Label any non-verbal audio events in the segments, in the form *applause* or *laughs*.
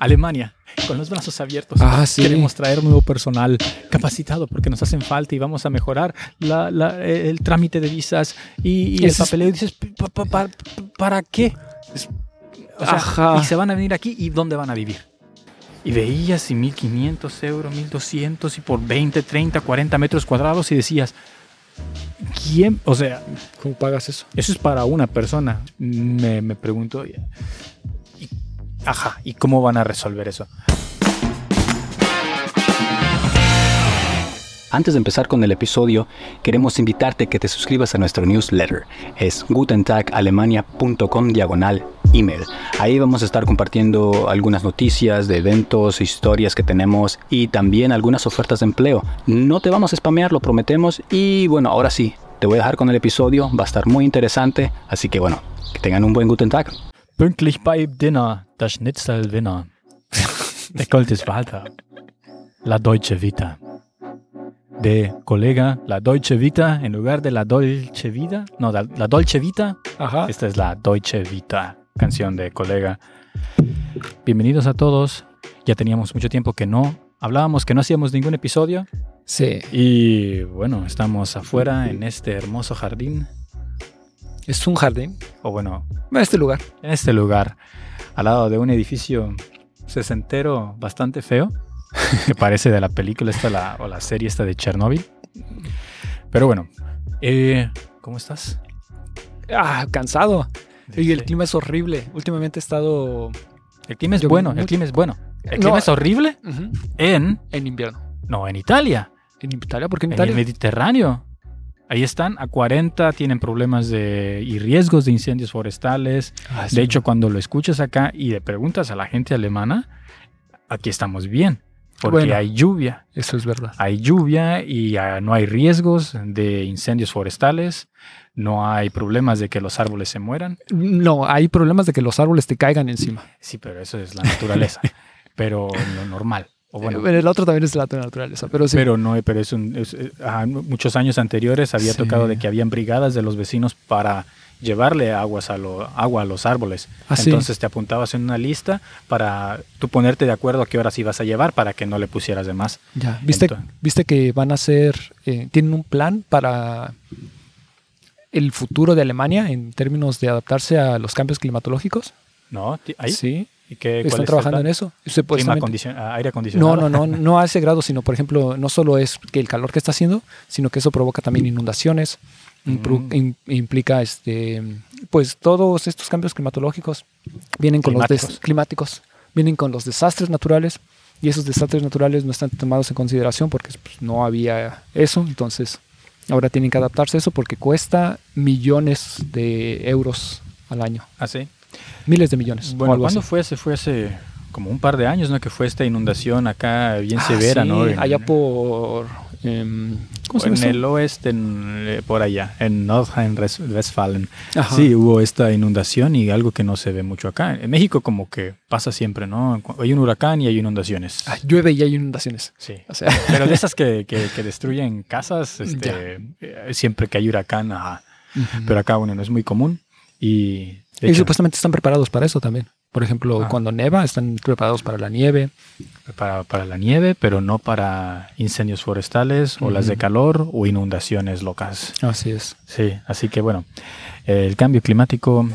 Alemania, con los brazos abiertos. Ah, sí. Queremos traer nuevo personal capacitado porque nos hacen falta y vamos a mejorar la- la- el trámite de visas y, y el papeleo. Y dices, "Pa- pa- pa- ¿para qué? O sea, Ajá. Y se van a venir aquí y ¿dónde van a vivir? Y veías y 1500 euros, 1200 y por 20, 30, 40 metros cuadrados y decías, ¿quién? O sea, ¿Cómo pagas eso? eso es para una persona. Me, me pregunto, ajá, ¿y cómo van a resolver eso? Antes de empezar con el episodio, queremos invitarte a que te suscribas a nuestro newsletter. Es gutentagalemania.com diagonal email. Ahí vamos a estar compartiendo algunas noticias de eventos, historias que tenemos y también algunas ofertas de empleo. No te vamos a spamear, lo prometemos. Y bueno, ahora sí, te voy a dejar con el episodio. Va a estar muy interesante. Así que bueno, que tengan un buen Guten Tag. Pünktlich bei Dinner, das Schnitzel Winner. Der Gold ist Walter. La Deutsche Vita. De colega, la Deutsche Vita en lugar de la Dolce Vida. No, la, la Dolce Vita. Ajá. Esta es la Deutsche Vita, canción de colega. Bienvenidos a todos. Ya teníamos mucho tiempo que no hablábamos, que no hacíamos ningún episodio. Sí. Y bueno, estamos afuera en este hermoso jardín. Es un jardín. O bueno, Este lugar. en este lugar, al lado de un edificio sesentero bastante feo, que *laughs* parece de la película esta la, o la serie esta de Chernobyl. Pero bueno, eh, ¿cómo estás? Ah, cansado. Y el Sí. clima es horrible. Últimamente he estado El clima es Yo- bueno, el clima es bueno. El No. clima es horrible en, en invierno. no, en Italia, ¿En Italia? ¿Por qué en en Italia? el Mediterráneo. Ahí están a 40, tienen problemas de, y riesgos de incendios forestales. Ah, sí. De hecho, cuando lo escuchas acá y le preguntas a la gente alemana, aquí estamos bien, porque Bueno. hay lluvia. Eso es verdad. hay lluvia y no hay riesgos de incendios forestales, no hay problemas de que los árboles se mueran. No, hay problemas de que los árboles te caigan encima. Sí, pero eso es la naturaleza, *laughs* pero lo normal. O bueno, el otro también es de la naturaleza, pero sí. pero no, pero es un, es- eh, ah, muchos años anteriores había Sí. tocado de que habían brigadas de los vecinos para llevarle aguas a lo, agua a los árboles. Ah, sí. Entonces te apuntabas en una lista para tú ponerte de acuerdo a qué horas ibas a llevar para que no le pusieras de más. ya, ¿viste, Entonces- viste que van a hacer, eh, tienen un plan para el futuro de Alemania en términos de adaptarse a los cambios climatológicos? ¿No? ¿Ahí? Sí, ¿Y qué, cuál están trabajando en eso. Se- ah, aire acondicionado. No, no, no, *laughs* no a ese grado, sino por ejemplo, no solo es que el calor que está haciendo, sino que eso provoca también inundaciones, Mm. im- implica este, pues todos estos cambios climatológicos vienen con los Climáticos. climáticos, vienen con los desastres naturales y esos desastres naturales no están tomados en consideración porque pues, no había eso, entonces ahora tienen que adaptarse a eso porque cuesta millones de euros al año, ¿Ah, sí? Miles de millones. Bueno, ¿cuándo así. fue? Se fue hace como un par de años, ¿no? Que fue esta inundación acá bien Ah, severa, sí, ¿no? Allá por em, ¿cómo se en el oeste, en, eh, por allá, en Nordrhein-Westfalen. Sí, hubo esta inundación y algo que no se ve mucho acá. En México como que pasa siempre, ¿no? Hay un huracán y hay inundaciones. Ah, llueve y hay inundaciones. Sí. O sea, *laughs* Pero de esas que, que- que destruyen casas, *laughs* este, eh, siempre que hay huracán, ajá. pero acá, bueno, no es muy común. Y, y supuestamente están preparados para eso también. Por ejemplo, Ah. cuando neva, están preparados para la nieve. para, para la nieve, pero no para incendios forestales, olas de calor o inundaciones locas. Así es. Sí, así que bueno, eh, el cambio climático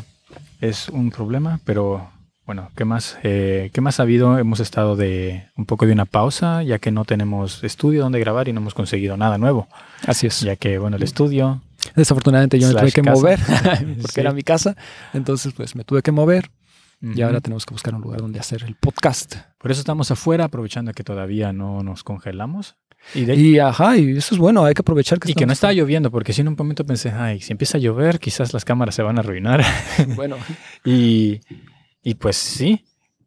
es un problema, pero bueno, ¿qué más? Eh, ¿Qué más ha habido? Hemos estado de un poco de una pausa, ya que no tenemos estudio donde grabar y no hemos conseguido nada nuevo, Así es. ya que bueno, el estudio Desafortunadamente yo me tuve que casa. mover *laughs* *laughs* porque Sí. era mi casa. Entonces, pues me tuve que mover y ahora tenemos que buscar un lugar donde hacer el podcast. Por eso estamos afuera, aprovechando que todavía no nos congelamos. Y, de- Y ajá, y eso es bueno, hay que aprovechar que y que no estaba lloviendo, porque si en un momento pensé, ay, si empieza a llover, quizás las cámaras se van a arruinar. Bueno, *laughs* Y, y pues sí,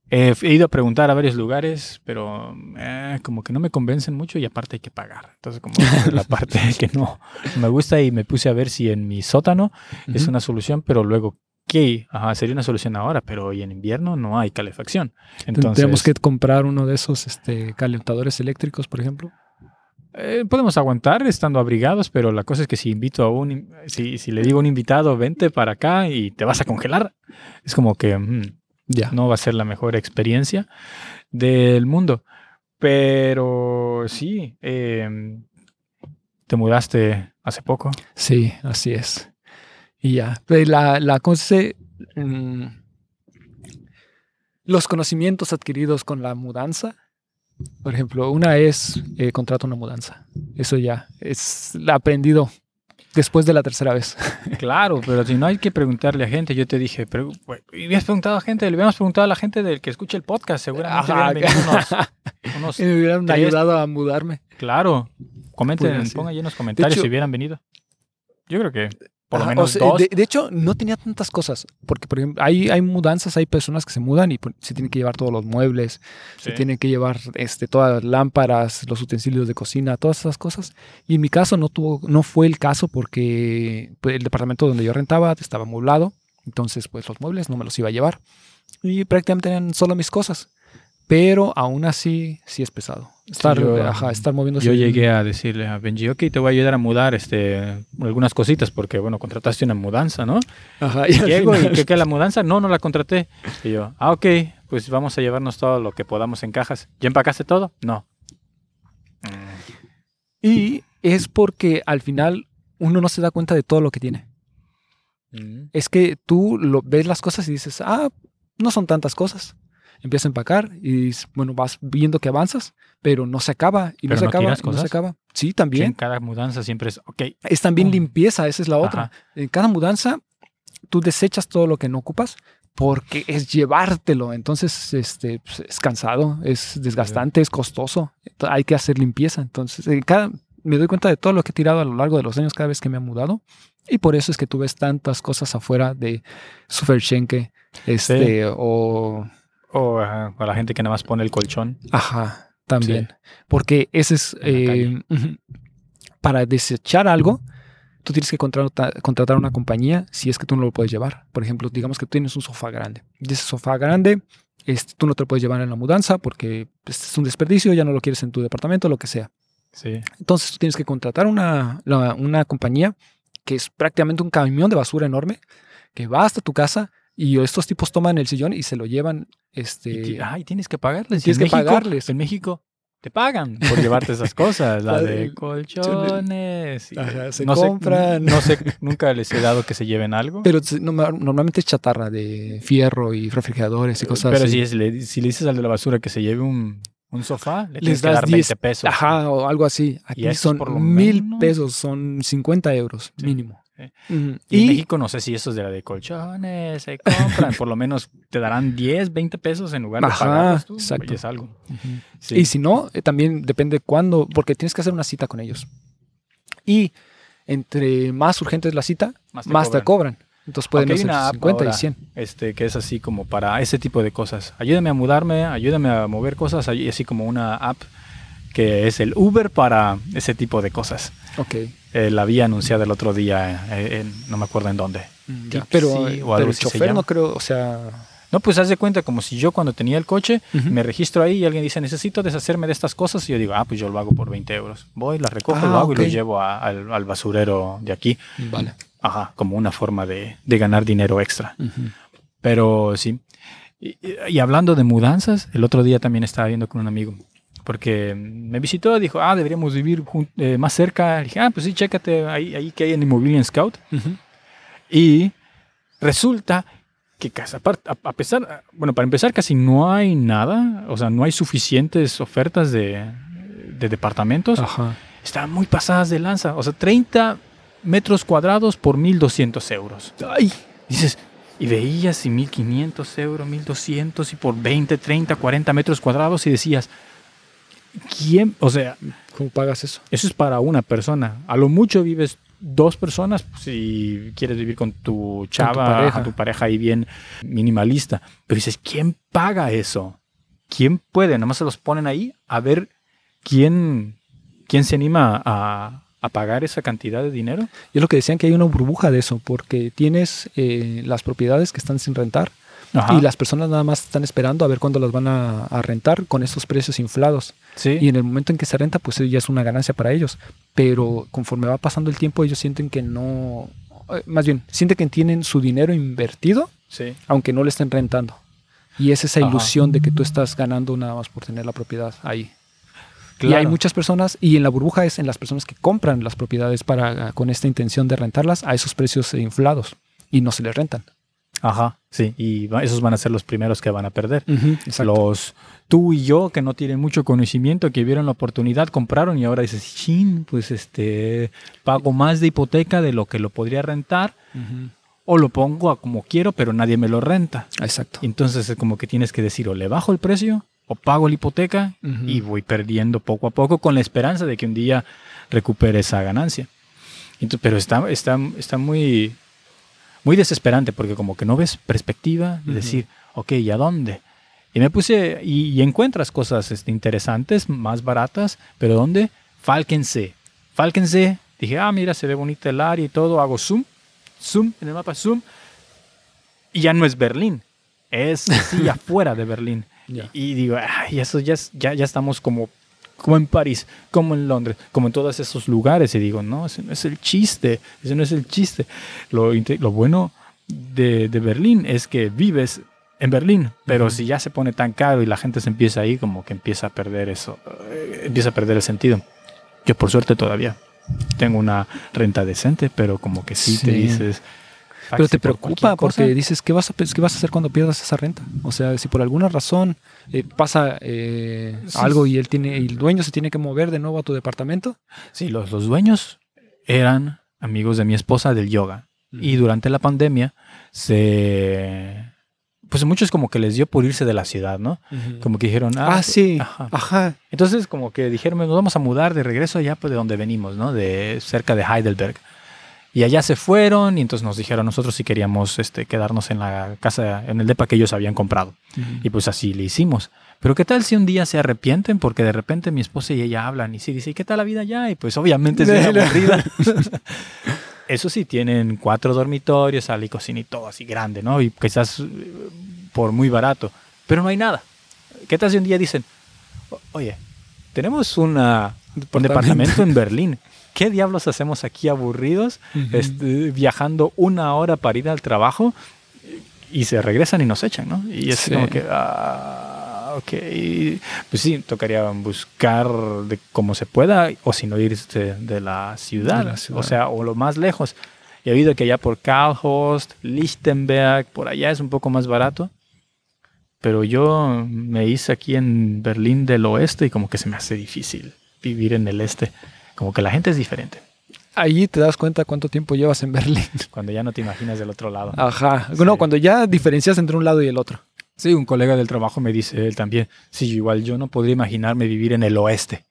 he, he ido a preguntar a varios lugares, pero eh, como que no me convencen mucho y aparte hay que pagar. Entonces como es la *laughs* parte que no me gusta y me puse a ver si en mi sótano es Ujú. una solución, pero luego, ¿qué? Ajá, sería una solución ahora, pero hoy en invierno no hay calefacción. Entonces, tenemos que comprar uno de esos este, calentadores eléctricos, por ejemplo. eh, podemos aguantar estando abrigados, pero la cosa es que si invito a un, si, si le digo a un invitado, vente para acá y te vas a congelar, es como que mm, Ya. no va a ser la mejor experiencia del mundo. Pero sí, em, te mudaste hace poco. Sí, así es. Y ya. Pues La, la cosa mm, los conocimientos adquiridos con la mudanza. Por ejemplo, una es eh, contrato una mudanza. Eso ya es aprendido después de la tercera vez. *laughs* Claro, pero si no hay que preguntarle a gente, yo te dije, pero y habías preguntado a gente, le habíamos preguntado a la gente del que escucha el podcast, seguramente Ajá, unos, *laughs* unos- Y me hubieran tres- ayudado a mudarme. claro, comenten, Pues, pongan ahí en los comentarios hecho- si hubieran venido. Yo creo que por lo Ajá, menos o sea, dos. De, de hecho, no tenía tantas cosas. Porque, por ejemplo, hay, hay mudanzas, hay personas que se mudan y pues, se tienen que llevar todos los muebles, se tienen que llevar este, todas las lámparas, los utensilios de cocina, todas esas cosas. Y en mi caso no, tuvo, no fue el caso porque pues, el departamento donde yo rentaba estaba amueblado. Entonces, pues los muebles no me los iba a llevar. Y prácticamente eran solo mis cosas. Pero aún así, sí es pesado. Estar, yo- ajá, estar moviéndose. Yo llegué a decirle a Benji, ok, te voy a ayudar a mudar este, algunas cositas porque, bueno, contrataste una mudanza, ¿no? Ajá, y Llego y final- ¿qué, qué la mudanza? No, no la contraté. Y yo, ah, ok, pues vamos a llevarnos todo lo que podamos en cajas. ¿Ya empacaste todo? No. Y es porque al final uno no se da cuenta de todo lo que tiene. Mm. Es que tú lo, ves las cosas y dices, ah, no son tantas cosas. Empiezas a empacar y bueno, vas viendo que avanzas, pero no se acaba y no Pero se no acaba y no se acaba. Sí, Sí, en también. cada mudanza siempre es, ok. Es también limpieza, esa es la otra. Ajá. En cada mudanza tú desechas todo lo que no ocupas porque es llevártelo. Entonces, este, pues, es cansado, es desgastante, es costoso. Hay que hacer limpieza. Entonces, en cada, me doy cuenta de todo lo que he tirado a lo largo de los años cada vez que me he mudado. Y por eso es que tú ves tantas cosas afuera de Suferschenke, este, o O ajá, a la gente que nada más pone el colchón. Ajá, también. Porque ese es. Eh, para desechar algo, tú tienes que contratar, contratar una compañía si es que tú no lo puedes llevar. Por ejemplo, digamos que tú tienes un sofá grande. Y ese sofá grande, este, tú no te lo puedes llevar en la mudanza porque este es un desperdicio, ya no lo quieres en tu departamento, lo que sea. Sí. Entonces tú tienes que contratar una, la- una compañía que es prácticamente un camión de basura enorme que va hasta tu casa y estos tipos toman el sillón y se lo llevan. Este, Y, ay, tienes que pagarles. tienes En que México- pagarles. En México te pagan por *laughs* llevarte esas cosas. La de colchones. y- Ajá, se no sé- compran. no sé, *laughs* nunca les he dado que se lleven algo. Pero no- normalmente es chatarra de fierro y refrigeradores y cosas Pero así. si, le, si le dices al de la basura que se lleve un, un sofá, le Les tienes que das dar 10 20 pesos. Ajá, o algo así. Aquí son por mil menos. pesos, son 50 euros Sí, mínimo. Y, en México no sé si esos de la de colchones se compran. por lo menos te darán 10, 20 pesos en lugar de Ajá, pagarlos tú. exacto. Es algo. Sí. y si no, eh, también depende cuándo, porque tienes que hacer una cita con ellos. Y entre más urgente es la cita, Más más te cobran. Entonces pueden una app 50 ahora. y 100. este, que es así como para ese tipo de cosas. Ayúdame a mudarme, ayúdame a mover cosas, hay así como una app que es el Uber para ese tipo de cosas. Ok. Eh, la había anunciada el otro día, eh, en- no me acuerdo en dónde. Mm, ya. Pero, o pero el chofer no creo, o sea... No, pues haz de cuenta como si yo cuando tenía el coche me registro ahí y alguien dice necesito deshacerme de estas cosas y yo digo, ah, pues yo lo hago por 20 euros. Voy, las recojo, Ah, lo hago y lo llevo a- al, al basurero de aquí. Vale. Ajá, como una forma de, de ganar dinero extra. Pero sí. Y hablando de mudanzas, el otro día también estaba viendo con un amigo. Porque me visitó, dijo, ah, deberíamos vivir eh, más cerca. Le dije, ah, pues sí, chécate ahí, ahí que hay en Immobilien Scout. Ujú. Y resulta que a pesar, bueno, para empezar casi no hay nada, o sea, no hay suficientes ofertas de, de departamentos. Ajá. Están muy pasadas de lanza, o sea, 30 metros cuadrados por 1.200 euros. Ay, Dices, y veías y 1500 euros, 1200 y por 20, 30, 40 metros cuadrados y decías, ¿quién? O sea, ¿cómo pagas eso? eso es para una persona. A lo mucho vives dos personas si quieres vivir con tu chava, tu pareja. pareja, tu pareja ahí bien minimalista. Pero dices, ¿quién paga eso? ¿Quién puede? Nada más se los ponen ahí a ver quién, quién se anima a, a pagar esa cantidad de dinero. Y es lo que decían que hay una burbuja de eso, porque tienes eh, las propiedades que están sin rentar Ajá. y las personas nada más están esperando a ver cuándo las van a, a rentar con esos precios inflados. Sí. Y en el momento en que se renta, pues ya es una ganancia para ellos. Pero conforme va pasando el tiempo, ellos sienten que no, eh, más bien, sienten que tienen su dinero invertido, sí. aunque no le estén rentando. Y es esa Ajá. ilusión de que tú estás ganando nada más por tener la propiedad ahí. Y hay muchas personas, y en la burbuja es en las personas que compran las propiedades para con esta intención de rentarlas a esos precios inflados y no se les rentan. Ajá, sí. Y esos van a ser los primeros que van a perder. Los tú y yo que no tienen mucho conocimiento, que vieron la oportunidad, compraron y ahora dices, chin, pues este, pago más de hipoteca de lo que lo podría rentar o lo pongo a como quiero, pero nadie me lo renta. Exacto. Entonces es como que tienes que decir o le bajo el precio o pago la hipoteca y voy perdiendo poco a poco con la esperanza de que un día recupere esa ganancia. Entonces, pero está, está, está muy, muy desesperante porque como que no ves perspectiva de decir, ok, ¿y a dónde? Y me puse, y, y encuentras cosas este, interesantes, más baratas, pero ¿dónde? Falkense. Falkense, dije, ah, mira, se ve bonita el área y todo, hago zoom, zoom, en el mapa zoom, y ya no es Berlín, es sí *laughs* afuera de Berlín. Y digo, ay, eso ya, es- ya, ya estamos como, como en París, como en Londres, como en todos esos lugares. Y digo, no, ese no es el chiste, ese no es el chiste. Lo, bueno de, de Berlín es que vives en Berlín, pero si ya se pone tan caro y la gente se empieza ahí, como que empieza a perder eso, eh, empieza a perder el sentido. Yo por suerte todavía tengo una renta decente, pero como que sí, te Sí. dices... Pero "Faxi, te preocupa cualquier cosa". porque dices, ¿qué vas, a, ¿qué vas a hacer cuando pierdas esa renta? O sea, si por alguna razón eh, pasa eh, Sí. algo y él tiene, y el dueño se tiene que mover de nuevo a tu departamento. Sí, los, los dueños eran amigos de mi esposa del yoga. Y durante la pandemia se... Pues muchos como que les dio por irse de la ciudad, ¿no? Como que dijeron, ah, Ah, sí. Ajá. Ajá. Entonces como que dijeron, nos vamos a mudar de regreso allá pues, de donde venimos, ¿no? De cerca de Heidelberg. Y allá se fueron y entonces nos dijeron nosotros si queríamos este, quedarnos en la casa, en el depa que ellos habían comprado. Y pues así le hicimos. Pero ¿qué tal si un día se arrepienten? Porque de repente mi esposa y ella hablan y sí dice, ¿y qué tal la vida allá? Y pues obviamente es *laughs* bien aburrida. *laughs* Eso sí, tienen cuatro dormitorios, sala y cocina y todo así grande, ¿no? Y quizás eh, por muy barato. Pero no hay nada. ¿Qué tal si un día dicen, "O- oye, tenemos una, un departamento en Berlín? ¿Qué diablos hacemos aquí aburridos, Ujú. este, viajando una hora para ir al trabajo? Y se regresan y nos echan, ¿no? Y es Sí. como que, ah, ok. Pues sí, tocaría buscar de cómo se pueda, o si no irse de la ciudad, De la ciudad. o sea, o lo más lejos. Y he oído que allá por Karlhorst, Lichtenberg, por allá es un poco más barato. Pero yo me hice aquí en Berlín del oeste y como que se me hace difícil vivir en el este. Como que la gente es diferente. Ahí te das cuenta cuánto tiempo llevas en Berlín. *laughs* Cuando ya no te imaginas del otro lado. Ajá. Sí. No, cuando ya diferencias entre un lado y el otro. Sí, un colega del trabajo me dice él también. Sí, igual yo no podría imaginarme vivir en el oeste.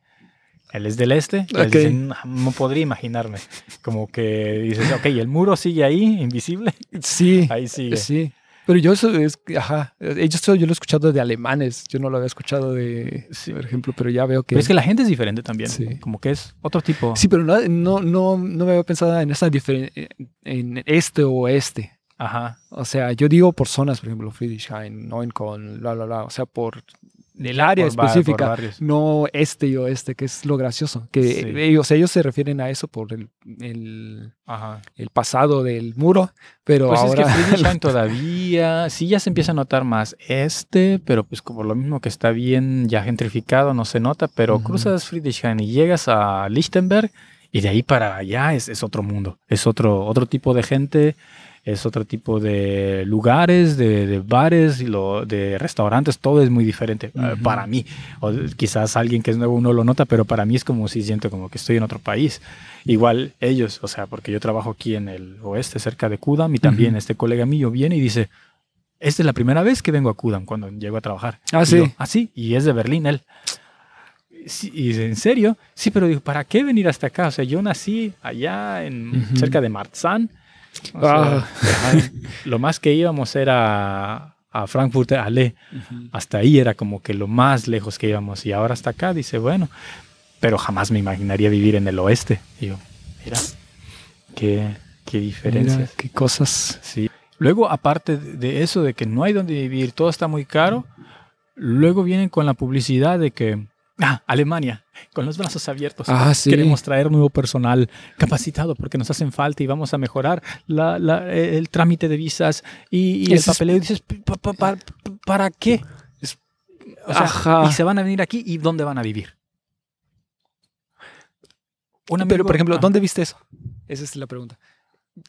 Él es del este. él dice, no, no podría imaginarme. Como que dices, ok, el muro sigue ahí, invisible. Sí. Ahí sigue. Sí. Pero yo eso es, ajá, yo, eso yo lo he escuchado de alemanes, yo no lo había escuchado de, Sí. por ejemplo, pero ya veo que... Pero es que la gente es diferente también. Sí. Como que es otro tipo. Sí, pero no, no, no, no me había pensado en esa diferencia, en este o oeste. Ajá. O sea, yo digo por zonas, por ejemplo, Friedrichshain, Neukölln, bla, bla, bla, o sea, por el área Por específica, no este y oeste, que es lo gracioso, que Sí. ellos, ellos se refieren a eso por el, el, Ajá. el pasado del muro, pero Pues ahora... es que *laughs* Friedrichshain todavía, sí ya se empieza a notar más este, pero pues como lo mismo que está bien ya gentrificado, no se nota, pero cruzas Friedrichshain y llegas a Lichtenberg y de ahí para allá es, es otro mundo, es otro, otro tipo de gente, es otro tipo de lugares, de, de bares, y lo, de restaurantes, todo es muy diferente eh, para mí. O quizás alguien que es nuevo no lo nota, pero para mí es como si siento como que estoy en otro país. Igual ellos, o sea, porque yo trabajo aquí en el oeste, cerca de Kudam, y también este colega mío viene y dice, esta es la primera vez que vengo a Kudam cuando llego a trabajar. Ah, Y sí. yo, ah, sí, y es de Berlín él. Sí, y dice, ¿en serio? Sí, pero digo, ¿para qué venir hasta acá? O sea, yo nací allá en cerca de Marzahn. O Ah. sea, lo más que íbamos era a Frankfurt Halle. Hasta ahí era como que lo más lejos que íbamos. Y ahora hasta acá dice, bueno, pero jamás me imaginaría vivir en el oeste. Y yo, mira, qué, qué Mira, diferencias. qué cosas. Sí. Luego, aparte de eso, de que no hay donde vivir, todo está muy caro, luego vienen con la publicidad de que, ah, Alemania, con los brazos abiertos. Ah, sí. Queremos traer nuevo personal capacitado porque nos hacen falta y vamos a mejorar la- la- el trámite de visas y, y el papeleo. Y dices, "Pa- pa- pa- ¿para qué? O sea, Ajá. y se van a venir aquí y ¿dónde van a vivir? Pero, por ejemplo, ah, ¿dónde viste eso? Esa es la pregunta.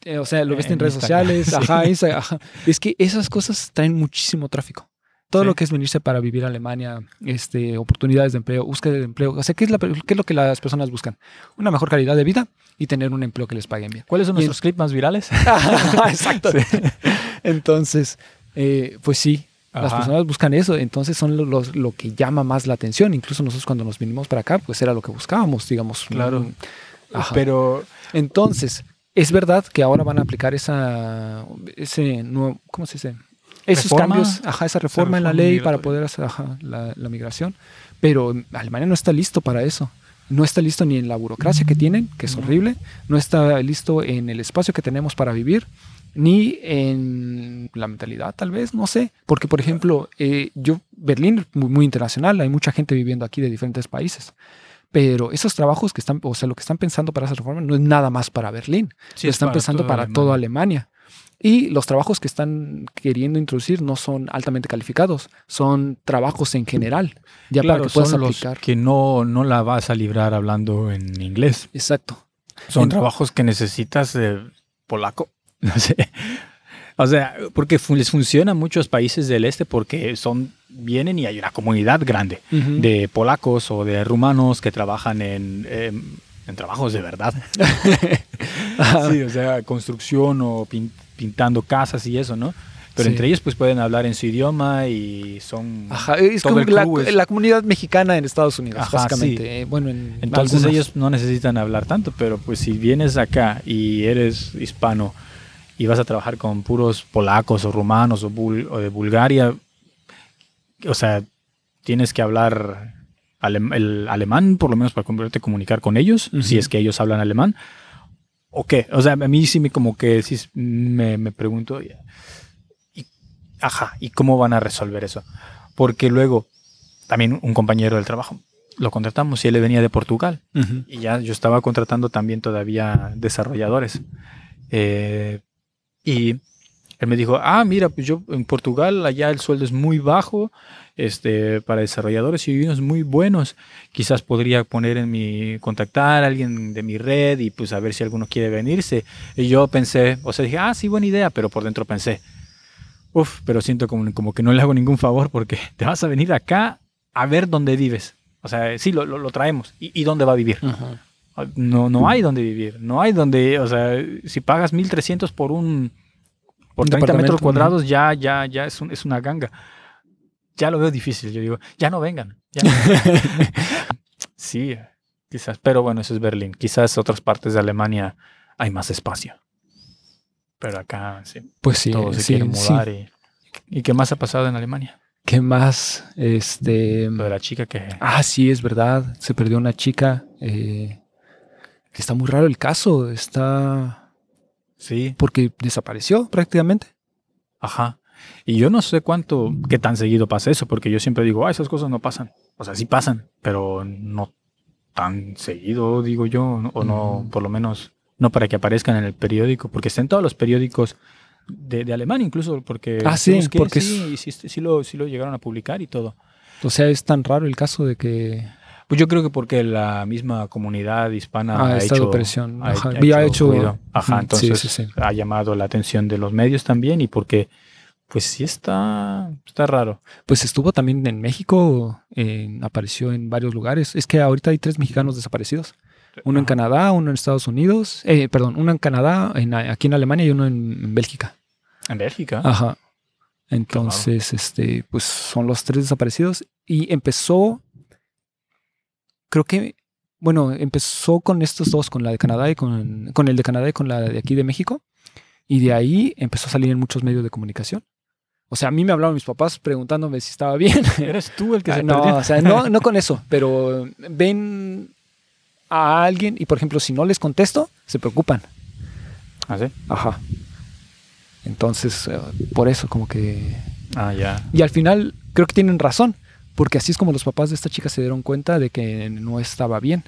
Eh, o sea, lo viste en, En redes Instagram, sociales, *laughs* sí. ajá, Insta- ajá. Es que esas cosas traen muchísimo tráfico. Todo Sí. lo que es venirse para vivir a Alemania, este, oportunidades de empleo, búsqueda de empleo. O sea, ¿qué es, la- qué es lo que las personas buscan? Una mejor calidad de vida y tener un empleo que les paguen bien. ¿Cuáles son y en- nuestros clips más virales? *laughs* Exacto. *laughs* Entonces, eh, pues sí, las personas buscan eso. Entonces son lo, los- lo que llama más la atención. Incluso nosotros cuando nos vinimos para acá, pues era lo que buscábamos, digamos. Claro. Pero Entonces, es verdad que ahora van a aplicar esa, ese nuevo, ¿cómo se dice? Esos Reforma. cambios, ajá, esa reforma en la ley para poder hacer ajá, la, la migración. Pero Alemania no está listo para eso. No está listo ni en la burocracia que tienen, que es horrible. No está listo en el espacio que tenemos para vivir, ni en la mentalidad, tal vez, no sé. Porque, por ejemplo, eh, yo, Berlín muy, muy internacional, hay mucha gente viviendo aquí de diferentes países. Pero esos trabajos que están, o sea, lo que están pensando para esa reforma no es nada más para Berlín sí lo es están pensando para toda Alemania. Y los trabajos que están queriendo introducir no son altamente calificados, son trabajos en general, ya Claro, para que puedas son los aplicar. que no, no la vas a librar hablando en inglés. Exacto. Son En- trabajos que necesitas de polaco. *laughs* No sé. O sea, porque les funciona a muchos países del este porque son vienen y hay una comunidad grande de polacos o de rumanos que trabajan en, em, en trabajos de verdad. *laughs* *laughs* Sí, o sea, construcción o pin- pintando casas y eso, ¿no? Pero Sí. entre ellos pues pueden hablar en su idioma y son... Ajá, es como la, crew es- la comunidad mexicana en Estados Unidos, Ajá, básicamente. Eh, Bueno, en Entonces algunos. ellos no necesitan hablar tanto, pero pues si vienes acá y eres hispano y vas a trabajar con puros polacos o rumanos o, bul- o de Bulgaria, o sea, tienes que hablar el alemán por lo menos para comunicar con ellos, si es que ellos hablan alemán. ¿O qué? O sea, a mí sí me como que sí me, me pregunto, y, ajá, ¿y cómo van a resolver eso? Porque luego, también un compañero del trabajo, lo contratamos y él venía de Portugal. Y ya yo estaba contratando también todavía desarrolladores. Eh, y él me dijo, ah, mira, pues yo en Portugal allá el sueldo es muy bajo este, para desarrolladores y unos muy buenos. Quizás podría poner en mi, contactar a alguien de mi red y pues a ver si alguno quiere venirse. Y yo pensé, o sea, dije, ah, sí, buena idea, pero por dentro pensé, uff, pero siento como, como que no le hago ningún favor porque *laughs* te vas a venir acá a ver dónde vives. O sea, sí, lo, lo, lo traemos. ¿Y, ¿Y dónde va a vivir? Ajá. No, no hay donde vivir. No hay donde, o sea, si pagas 1300 por un por Un 30 metros cuadrados, ya, ya, ya es, un- es una ganga. Ya lo veo difícil. Yo digo, ya no vengan. ya no vengan. *laughs* sí, quizás. Pero bueno, eso es Berlín. Quizás otras partes de Alemania hay más espacio. Pero acá sí, Pues sí, todos se sí, quieren sí. mudar. Y, ¿Y qué más ha pasado en Alemania? ¿Qué más? Este. Lo de la chica que... Ah, sí, es verdad. Se perdió una chica. eh, que está muy raro el caso. Está. Sí, Porque desapareció prácticamente. Ajá. Y yo no sé cuánto, qué tan seguido pasa eso, porque yo siempre digo, ah, esas cosas no pasan. O sea, sí pasan, pero no tan seguido, digo yo, o no, por lo menos, no para que aparezcan en el periódico, porque está en todos los periódicos de, de Alemania, incluso, porque. Ah, sí, busqué, porque sí, sí, sí lo, sí lo llegaron a publicar y todo. O sea, es tan raro el caso de que Pues yo creo que porque la misma comunidad hispana Ah, ha, hecho, presión. ha- Ajá, ha ya ha hecho-. Ajá, Ujú, sí, entonces sí, sí. ha llamado la atención de los medios también y porque, pues sí está, está raro. pues estuvo también en México, eh, apareció en varios lugares. Es que ahorita hay tres mexicanos desaparecidos. Uno en Ajá. Canadá, uno en Estados Unidos, eh, perdón, uno en Canadá, en- aquí en Alemania y uno en, en Bélgica. En Bélgica. Ajá. Entonces, este, pues son los tres desaparecidos. Y empezó, creo que, bueno, empezó con estos dos, con la de Canadá y con, con el de Canadá y con la de aquí de México. Y de ahí empezó a salir en muchos medios de comunicación. O sea, a mí me hablaron mis papás preguntándome si estaba bien. *laughs* Eres tú el que se Ah, no, perdió. o sea, no, no con *laughs* eso, pero ven a alguien y, por ejemplo, si no les contesto, se preocupan. ¿Ah, sí? Ajá. Entonces, eh, por eso, como que Ah, ya. y al final creo que tienen razón, porque así es como los papás de esta chica se dieron cuenta de que no estaba bien.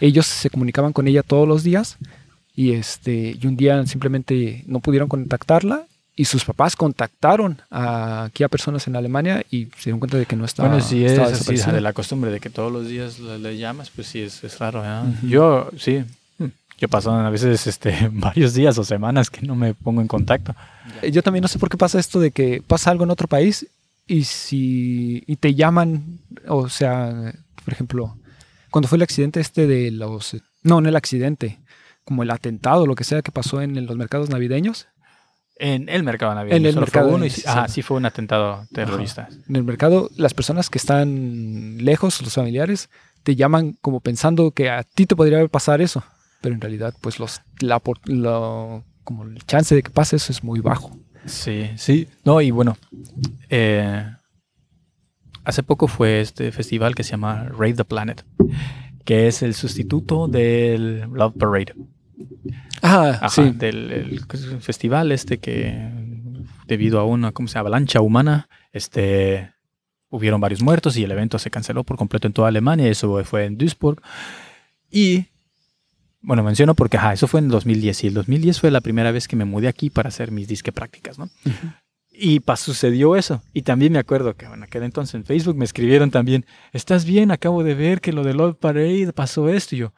Ellos se comunicaban con ella todos los días y este y un día simplemente no pudieron contactarla y sus papás contactaron a, aquí a personas en Alemania y se dieron cuenta de que no estaba. Bueno, si es así de la costumbre de que todos los días le, le llamas, pues sí, es, es raro. ¿eh? Yo, sí, mm, yo paso a veces este, *laughs* varios días o semanas que no me pongo en contacto. Eh, Yo también no sé por qué pasa esto de que pasa algo en otro país y si y te llaman, o sea, por ejemplo, cuando fue el accidente este de los no, no el accidente, como el atentado, lo que sea que pasó en los mercados navideños, En el mercado navideño. En el solo fue mercado, uno y sí. ajá, sí fue un atentado terrorista. en el mercado las personas que están lejos, los familiares, te llaman como pensando que a ti te podría pasar eso, pero en realidad pues los la, lo- como el chance de que pase eso es muy bajo. Sí, sí. No, y bueno, eh, hace poco fue este festival que se llama Rave the Planet, que es el sustituto del Love Parade. Ah, Ajá, sí. del el festival este que debido a una, ¿cómo se llama? Avalancha humana, este, hubieron varios muertos y el evento se canceló por completo en toda Alemania. Eso fue en Duisburg. Y, bueno, menciono porque, ajá, eso fue en 2010 y el 2010 fue la primera vez que me mudé aquí para hacer mis disque prácticas, ¿no? Ujú. Y pa- sucedió eso. Y también me acuerdo que, bueno, aquel entonces en Facebook me escribieron también, ¿estás bien? Acabo de ver que lo de Love Parade pasó esto. Y yo,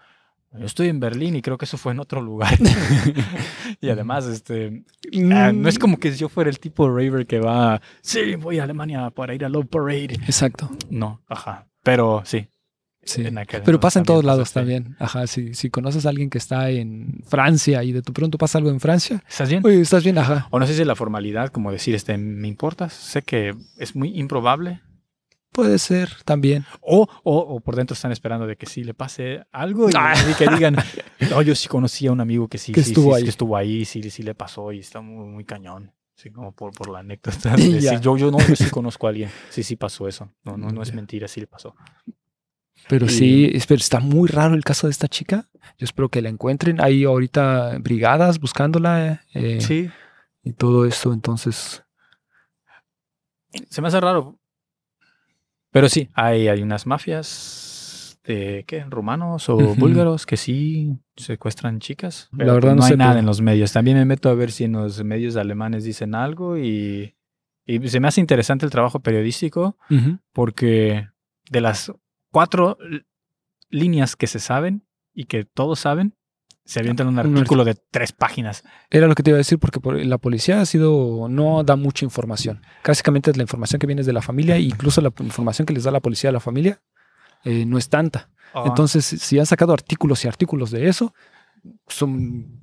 yo estoy en Berlín y creo que eso fue en otro lugar. *laughs* y además, este, ah, no es como que yo fuera el tipo raver que va, sí, voy a Alemania para ir a Love Parade. Exacto. No, ajá. Pero sí. Sí. en aquel Pero pasa en todos lados también. Ajá, si, si conoces a alguien que está en Francia y de tu pronto pasa algo en Francia, ¿Estás bien? oye, estás bien, ajá. O no sé si la formalidad, como decir, este, ¿me importas? Sé que es muy improbable. Puede ser también. O, o, o por dentro están esperando de que sí le pase algo y, Ah. y que digan, *laughs* no, yo sí conocí a un amigo que sí, Que sí, estuvo sí, ahí. que estuvo ahí, sí, sí le pasó y está muy, muy cañón. Sí, como por, por la anécdota. *laughs* de Ya. decir, yo, yo no, yo sí conozco a alguien. Sí, sí pasó eso. No, no, no es mentira, sí le pasó. Pero Y- sí, pero está muy raro el caso de esta chica. Yo espero que la encuentren. Hay ahorita brigadas buscándola eh, Sí, y todo esto. Entonces, se me hace raro. Pero sí, hay, hay unas mafias de, ¿qué? Rumanos o búlgaros que sí secuestran chicas. La verdad no, no hay sé, nada en los medios. También me meto a ver si en los medios alemanes dicen algo y, y se me hace interesante el trabajo periodístico porque de las cuatro líneas que se saben y que todos saben, se avientan un artículo de tres páginas. era lo que te iba a decir porque por- la policía ha sido, no da mucha información. Básicamente es la información que viene de la familia e incluso la información que les da la policía a la familia eh, no es tanta. Ah. Entonces, si han sacado artículos y artículos de eso, son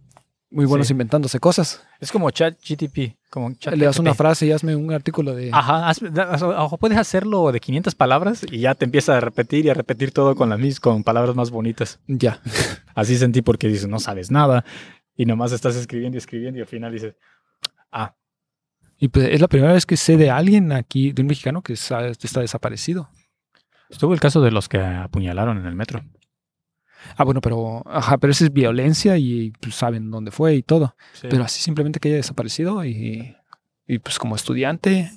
muy buenos Sí. inventándose cosas. es como chat GTP. Como chat Le das una frase y hazme un artículo de... Ajá, haz- puedes hacerlo de 500 palabras y ya te empieza a repetir y a repetir todo con las mis con palabras más bonitas. Ya. *laughs* Así sentí porque dices, no sabes nada y nomás estás escribiendo y escribiendo y al final dices, ah, Y pues es la primera vez que sé de alguien aquí, de un mexicano que está desaparecido. estuvo el caso de los que apuñalaron en el metro. Ah, bueno, pero, ajá, pero eso es violencia y pues, saben dónde fue y todo. Sí. Pero así simplemente que haya desaparecido y, y pues como estudiante,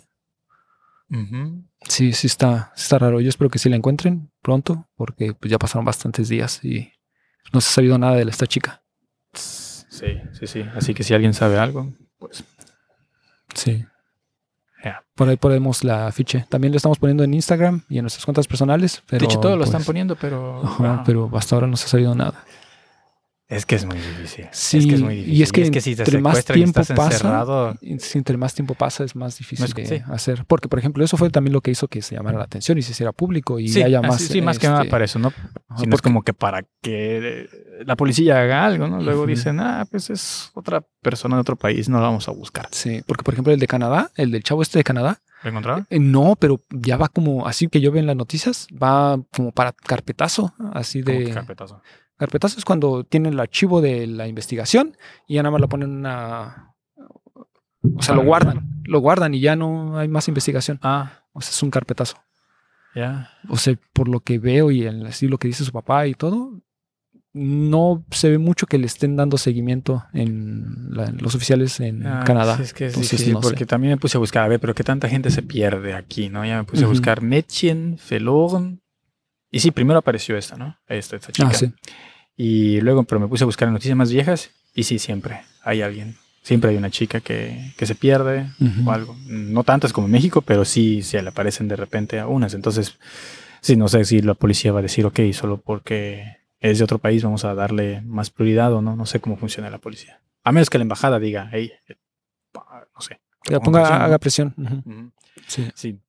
sí, sí está, está raro. Yo espero que sí la encuentren pronto porque pues ya pasaron bastantes días y no se ha sabido nada de esta chica. Sí, sí, sí. Así que si alguien sabe algo, pues Sí. Por ahí ponemos la afiche. También lo estamos poniendo en Instagram y en nuestras cuentas personales. Pero, de hecho todo lo pues, están poniendo, pero ajá, pero hasta ahora no se ha sabido nada. es que es muy difícil. Sí, es que es muy y difícil. es que si te entre más y tiempo estás pasa, encerrado, Y si entre más tiempo pasa es más difícil es- de sí. hacer. Porque, por ejemplo, eso fue también lo que hizo que se llamara la atención y se hiciera público y sí, haya así- más. sí, más que nada este, para eso, ¿no? ajá, Si no es como que para que eh, la policía haga algo, ¿no? Luego dicen, ah, pues es otra persona de otro país, no la vamos a buscar. Sí, porque, por ejemplo, el de Canadá, el del chavo este de Canadá, ¿Lo encontraron? eh, no, pero ya va como, así que yo veo en las noticias, va como para carpetazo, así que de. carpetazo. Carpetazo es cuando tienen el archivo de la investigación y ya nada más lo ponen en una. O sea, lo guardan, lo guardan y ya no hay más investigación. Ah, O sea, es un carpetazo. ya. O sea, por lo que veo y el estilo que dice su papá y todo, no se ve mucho que le estén dando seguimiento en la- los oficiales en Ah, Canadá. sí, es que es Entonces, difícil, no sé. porque también me puse a buscar, a ver, pero qué tanta gente se pierde aquí, ¿no? Ya me puse a Ujú. buscar Mädchen, verloren. Y sí, primero apareció esta, ¿no? Esta, esta chica. Ah, sí. Y luego, pero me puse a buscar noticias más viejas y sí, siempre hay alguien Siempre hay una chica que, que se pierde Ujú. o algo. No tantas como en México, pero sí se le aparecen de repente a unas. Entonces, sí, no sé si la policía va a decir, ok, solo porque es de otro país vamos a darle más prioridad o no. No sé cómo funciona la policía. A menos que la embajada diga, hey, eh, no sé. Que la ponga presión, ¿no? haga presión. Sí. Sí.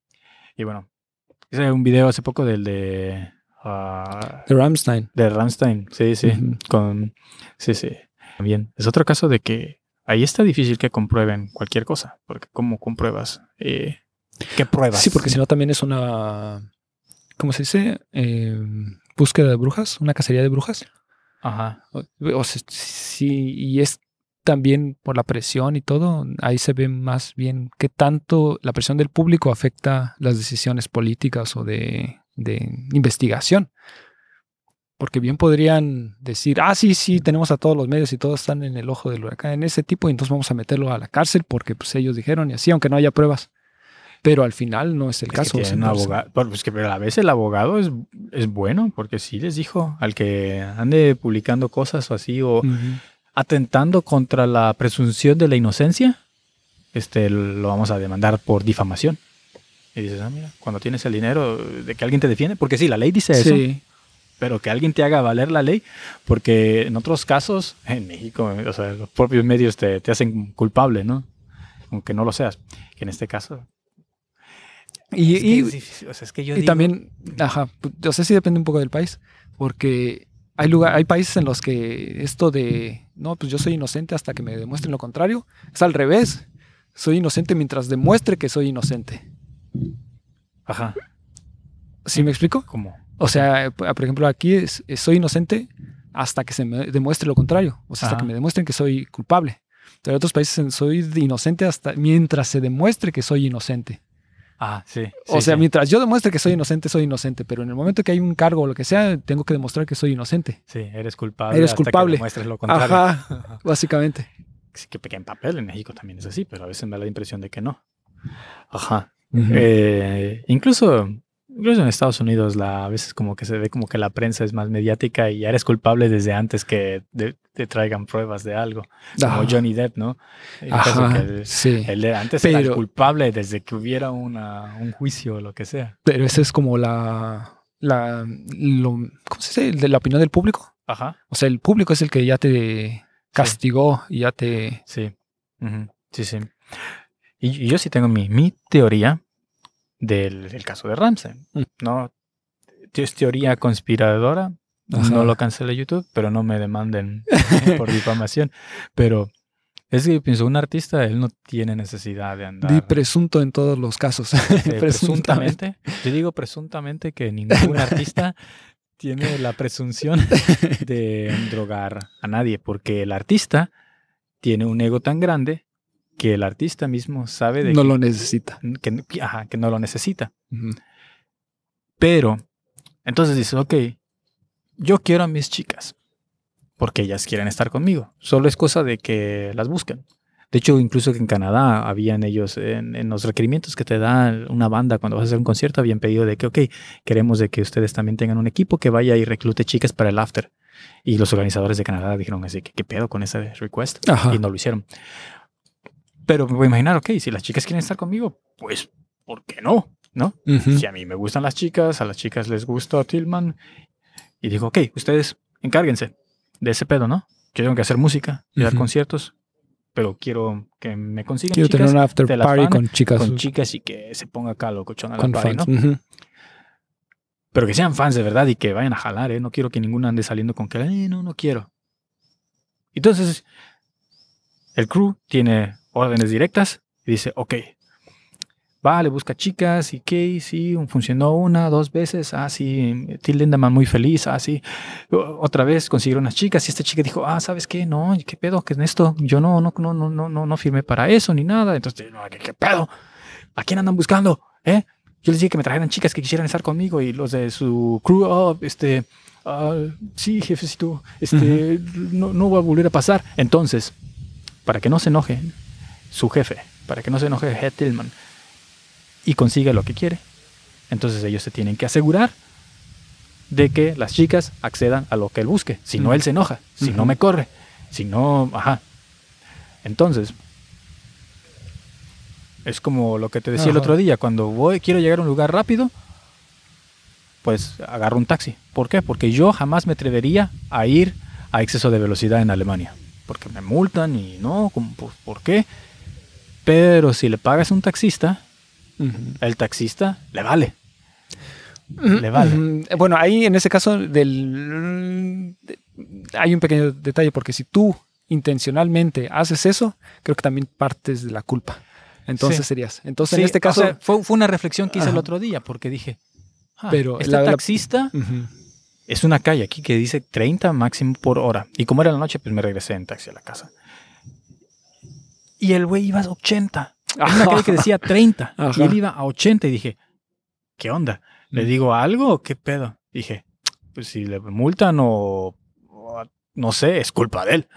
Y bueno, hice un video hace poco del de... ah, De Ramstein. de Ramstein, sí, sí. Con, sí, sí. Bien. Es otro caso de que ahí está difícil que comprueben cualquier cosa. Porque ¿cómo compruebas? Eh, ¿Qué pruebas? Sí, porque si no también es una, ¿cómo se dice? Eh, búsqueda de brujas, una cacería de brujas. Ajá. O, o sea, sí, y es también por la presión y todo, ahí se ve más bien qué tanto la presión del público afecta las decisiones políticas o de, de investigación. Porque bien podrían decir, ah, sí, sí, tenemos a todos los medios y todos están en el ojo del huracán en ese tipo, y entonces vamos a meterlo a la cárcel porque pues ellos dijeron y así, aunque no haya pruebas. Pero al final no es el Es que caso. tienen un abogado. Bueno, pues que pero a la vez el abogado es, es bueno, porque sí les dijo al que ande publicando cosas o así, o Ujú. atentando contra la presunción de la inocencia, este, lo vamos a demandar por difamación. Y dices, ah, mira, cuando tienes el dinero de que alguien te defiende, porque sí, la ley dice eso, Sí, pero que alguien te haga valer la ley, porque en otros casos, en México, o sea, los propios medios te, te hacen culpable, ¿no? Aunque no lo seas. Que en este caso. Y, es que y- es difícil, o sea, es que yo y digo- también, ajá, yo sé si depende un poco del país, porque hay lugar, hay países en los que esto de, no, pues yo soy inocente hasta que me demuestren lo contrario, es al revés. Soy inocente mientras demuestre que soy inocente. Ajá, ¿Sí me explico? como. O sea, p- por ejemplo, aquí es, es soy inocente hasta que se me demuestre lo contrario, o sea, hasta Ajá. que me demuestren que soy culpable. Pero en otros países soy inocente hasta mientras se demuestre que soy inocente. Ah, sí. O sea, sí. mientras yo demuestre que soy inocente, soy inocente, pero en el momento que hay un cargo o lo que sea, tengo que demostrar que soy inocente. Sí, eres culpable. Eres hasta que culpable. demuestres lo contrario. Ajá, *laughs* básicamente. Sí, que, que en papel en México también es así, pero a veces me da la impresión de que no. Ajá. Eh, incluso, incluso en Estados Unidos la, a veces como que se ve como que la prensa es más mediática y ya eres culpable desde antes que de- te traigan pruebas de algo. Como Ajá. Johnny Depp, ¿no? El Ajá, que él, sí. era- antes era el Pero- culpable desde que hubiera una, un juicio o lo que sea. Pero esa es como la, la lo- ¿cómo se dice? De la opinión del público. Ajá. O sea, el público es el que ya te castigó y ya te... Sí. Sí, sí. Y, y yo sí tengo mi, mi teoría del, del caso de Ramsey. Mm. No es teoría conspiradora. Ajá. No lo cancele YouTube, pero no me demanden *laughs* por difamación. Pero es que yo pienso, un artista, él no tiene necesidad de andar. Di presunto en todos los casos. *laughs* *laughs* eh, presuntamente. Yo digo presuntamente que ningún artista tiene la presunción de drogar a nadie, porque el artista tiene un ego tan grande que el artista mismo sabe de No que, lo necesita. que- ajá, que no lo necesita. Ujú. Pero, entonces dices, ok, yo quiero a mis chicas, porque ellas quieren estar conmigo. Solo es cosa de que las busquen. De hecho, incluso que en Canadá habían ellos, en, en los requerimientos que te da una banda cuando vas a hacer un concierto, habían pedido de que, ok, queremos de que ustedes también tengan un equipo que vaya y reclute chicas para el after. Y los organizadores de Canadá dijeron así, que qué pedo con ese request? Ajá. Y no lo hicieron. Pero me voy a imaginar, ok, si las chicas quieren estar conmigo, pues, ¿por qué no? ¿No? Ujú. Si a mí me gustan las chicas, a las chicas les gusta Tillman. Y digo, ok, ustedes encárguense de ese pedo, ¿no? Yo tengo que hacer música y dar Ujú. conciertos, pero quiero que me consigan Quiero chicas tener un after party con chicas. con chicas y que se ponga acá locochón a la con party, fans. ¿no? Ujú. Pero que sean fans de verdad y que vayan a jalar, ¿eh? No quiero que ninguno ande saliendo con que, "Ay, no, no quiero. Entonces, el crew tiene órdenes directas y dice, ok, va, le busca chicas y qué, sí, funcionó una, dos veces, ah, sí, Till Lindemann muy feliz, ah, sí, otra vez consiguieron unas chicas y esta chica dijo, ah, ¿sabes qué? No, ¿qué pedo? ¿Qué es esto? Yo no, no, no, no, no, no, firmé para eso ni nada. Entonces, no, ¿qué, qué pedo? ¿A quién andan buscando? ¿Eh? Yo les dije que me trajeran chicas que quisieran estar conmigo y los de su crew, oh, este, ah, sí, jefecito, este, no, no va a volver a pasar. Entonces, para que no se enoje su jefe, para que no se enoje Head Tillman y consiga lo que quiere, entonces ellos se tienen que asegurar de que las chicas accedan a lo que él busque. Si no, él se enoja. Si no, me corre. Si no, ajá. Entonces, es como lo que te decía el otro día, cuando voy, quiero llegar a un lugar rápido, pues agarro un taxi. ¿Por qué? Porque yo jamás me atrevería a ir a exceso de velocidad en Alemania. Porque me multan y no, pues, ¿por qué? Pero si le pagas a un taxista, el taxista le vale. Le vale. Eh, Bueno, ahí en ese caso del, de- hay un pequeño detalle, porque si tú intencionalmente haces eso, creo que también partes de la culpa. Entonces Sí. serías. Entonces Sí, en este o caso. sea, fue, fue una reflexión que hice el otro día, porque dije, ah, Pero este la- taxista es una calle aquí que dice 30 máximo por hora. Y como era la noche, pues me regresé en taxi a la casa. Y el güey iba a 80. Era una calle que decía 30. *laughs* Ajá. Y él iba a 80 y dije, ¿qué onda? ¿Le Mm. digo algo o qué pedo? Dije, pues si le multan o, o no sé, es culpa de él.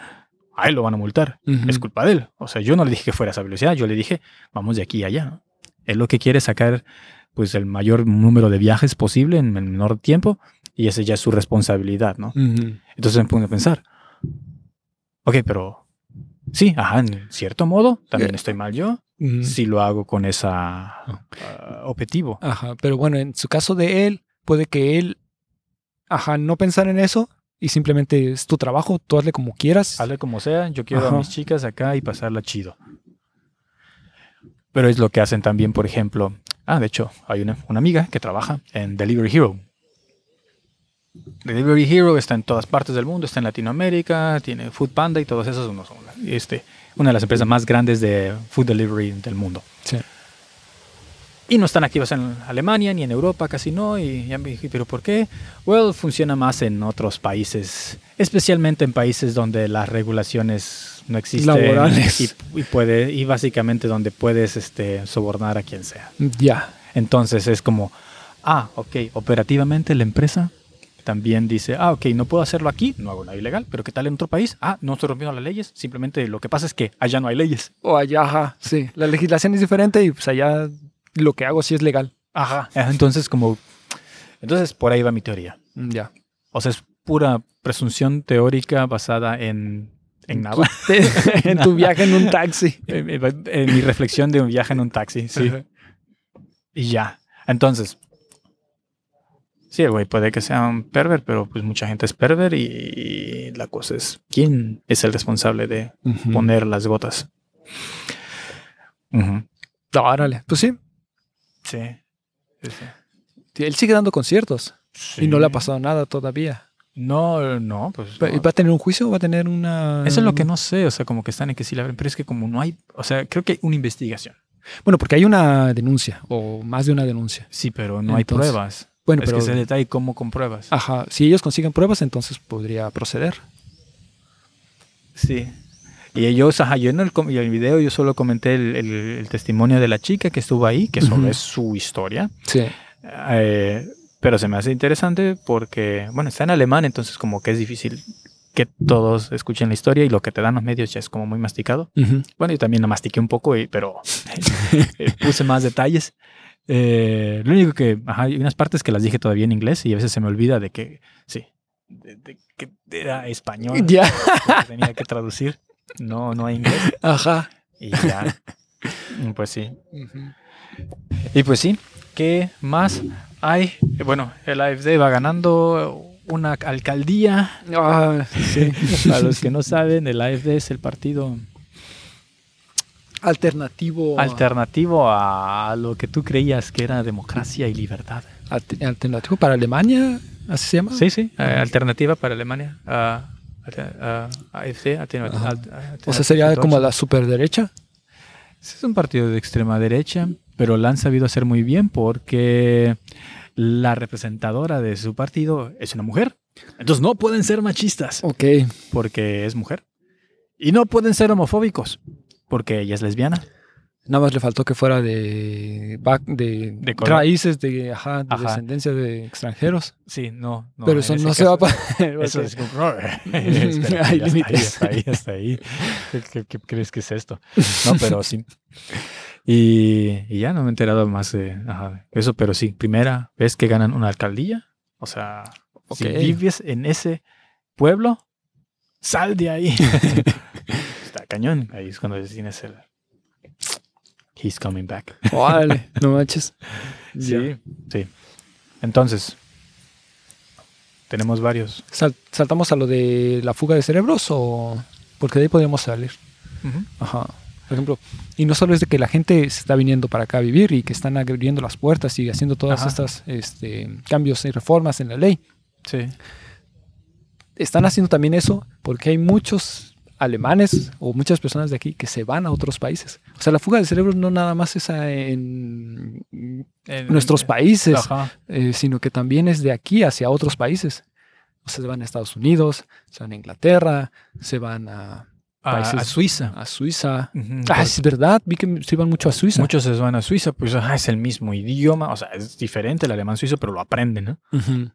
A él lo van a multar. Ujú. Es culpa de él. O sea, yo no le dije que fuera a esa velocidad. Yo le dije, vamos de aquí a allá. Él lo que quiere es sacar pues el mayor número de viajes posible en el menor tiempo y esa ya es su responsabilidad, ¿no? Ujú. Entonces me puse a pensar, ok, pero sí, ajá, en cierto modo también Eh. estoy mal yo si lo hago con esa ah, objetivo. Ajá, pero bueno, en su caso de él, puede que él, ajá, no pensar en eso y simplemente es tu trabajo, tú hazle como quieras. Hazle como sea, yo quiero Ajá. a mis chicas acá y pasarla chido. Pero es lo que hacen también, por ejemplo. Ah, de hecho, hay una, una amiga que trabaja en Delivery Hero. Delivery Hero está en todas partes del mundo, está en Latinoamérica, tiene Food Panda y todos esos son son este, una de las empresas más grandes de food delivery del mundo. Sí. Y no están activas en Alemania ni en Europa, casi no. Y ya me dije, ¿pero por qué? Well, funciona más en otros países, especialmente en países donde las regulaciones no existen. Laborales. Y, y puede, y básicamente donde puedes este, sobornar a quien sea. Ya. Entonces es como, ah, ok, operativamente la empresa también dice, ah, ok, no puedo hacerlo aquí, no hago nada ilegal, pero ¿qué tal en otro país? Ah, no estoy rompiendo las leyes, simplemente lo que pasa es que allá no hay leyes. O allá, ajá, sí. La legislación es diferente y pues allá lo que hago sí es legal. Ajá. Entonces como, entonces por ahí va mi teoría. Mm, Ya. O sea, es pura presunción teórica basada en, en nada. *laughs* en tu viaje en un taxi. *laughs* en, en- en mi reflexión de un viaje en un taxi, sí. Y ya. Entonces, sí, güey puede que sea un perver, pero pues mucha gente es perver y la cosa es quién es el responsable de poner las gotas. Órale. Pues sí. Sí. Sí, sí. Él sigue dando conciertos y no le ha pasado nada todavía. No, no, pues. ¿Va no. va a tener un juicio o va a tener una...? Eso es lo que no sé, o sea, como que están en que sí la abren, pero es que como no hay, o sea, creo que hay una investigación. Bueno, porque hay una denuncia o más de una denuncia. Sí, pero no hay pruebas. Bueno, es pero... que ese detalle, ¿cómo compruebas? Ajá, si ellos consiguen pruebas, entonces podría proceder. Sí. Y ellos, ajá, yo en el, y el video yo solo comenté el, el- el testimonio de la chica que estuvo ahí, que solo Ujú. es su historia. Sí. Eh, pero se me hace interesante porque, bueno, está en alemán, entonces como que es difícil que todos escuchen la historia y lo que te dan los medios ya es como muy masticado. Bueno, yo también lo mastiqué un poco, y- pero *laughs* eh, puse más detalles. Eh, lo único que, ajá, hay unas partes que las dije todavía en inglés y a veces se me olvida de que, sí, de, de que era español, *laughs* Ya. tenía que traducir, no, no a inglés. Ajá. Y ya, pues sí. Y pues sí, ¿qué más hay? Bueno, el AFD va ganando una alcaldía. Ah, sí. *laughs* Para los que no saben, el AFD es el partido Alternativo. alternativo a lo que tú creías que era democracia y libertad. Alter- alternativo para Alemania, así se llama. Sí, sí, eh, alternativa para Alemania. ah, alter- ah, alternativa- alt- O sea, sería como la superderecha. Es un partido de extrema derecha, pero la han sabido hacer muy bien porque la representadora de su partido es una mujer. Entonces no pueden ser machistas Ok. porque es mujer. Y no pueden ser homofóbicos porque ella es lesbiana. Nada más le faltó que fuera de, back- de, De raíces de, ajá, de Ajá. descendencia de extranjeros. Sí, no. no Pero eso no se va a. *laughs* Eso es no, espera, *laughs* *laughs* Hay límites. Ahí, hasta ahí, hasta ahí. ¿Qué, qué- qué crees que es esto? No, pero sí. Y, y ya no me he enterado más de ajá, eso, pero sí, primera vez que ganan una alcaldía. O sea, si Ok. vives en ese pueblo, sal de ahí. Cañón. Ahí es cuando tienes el. He's coming back. Órale, *laughs* no manches. Sí, sí. Entonces, tenemos varios. Sal- ¿Saltamos a lo de la fuga de cerebros o...? Porque de ahí podríamos salir. Ajá. Por ejemplo, y no solo es de que la gente se está viniendo para acá a vivir y que están abriendo las puertas y haciendo todas Ajá. estas este, cambios y reformas en la ley. Sí. Están haciendo también eso porque hay muchos alemanes o muchas personas de aquí que se van a otros países. O sea, la fuga de cerebros no nada más es a- en nuestros países, eh, sino que también es de aquí hacia otros países. O sea, se van a Estados Unidos, se van a Inglaterra, se van a, A, Países- a Suiza. a Suiza. Ujú, Ah, es verdad, vi que se iban mucho a Suiza. Muchos se van a Suiza, pues ajá, es el mismo idioma, o sea, es diferente el alemán suizo, pero lo aprenden, ¿no? Ujú.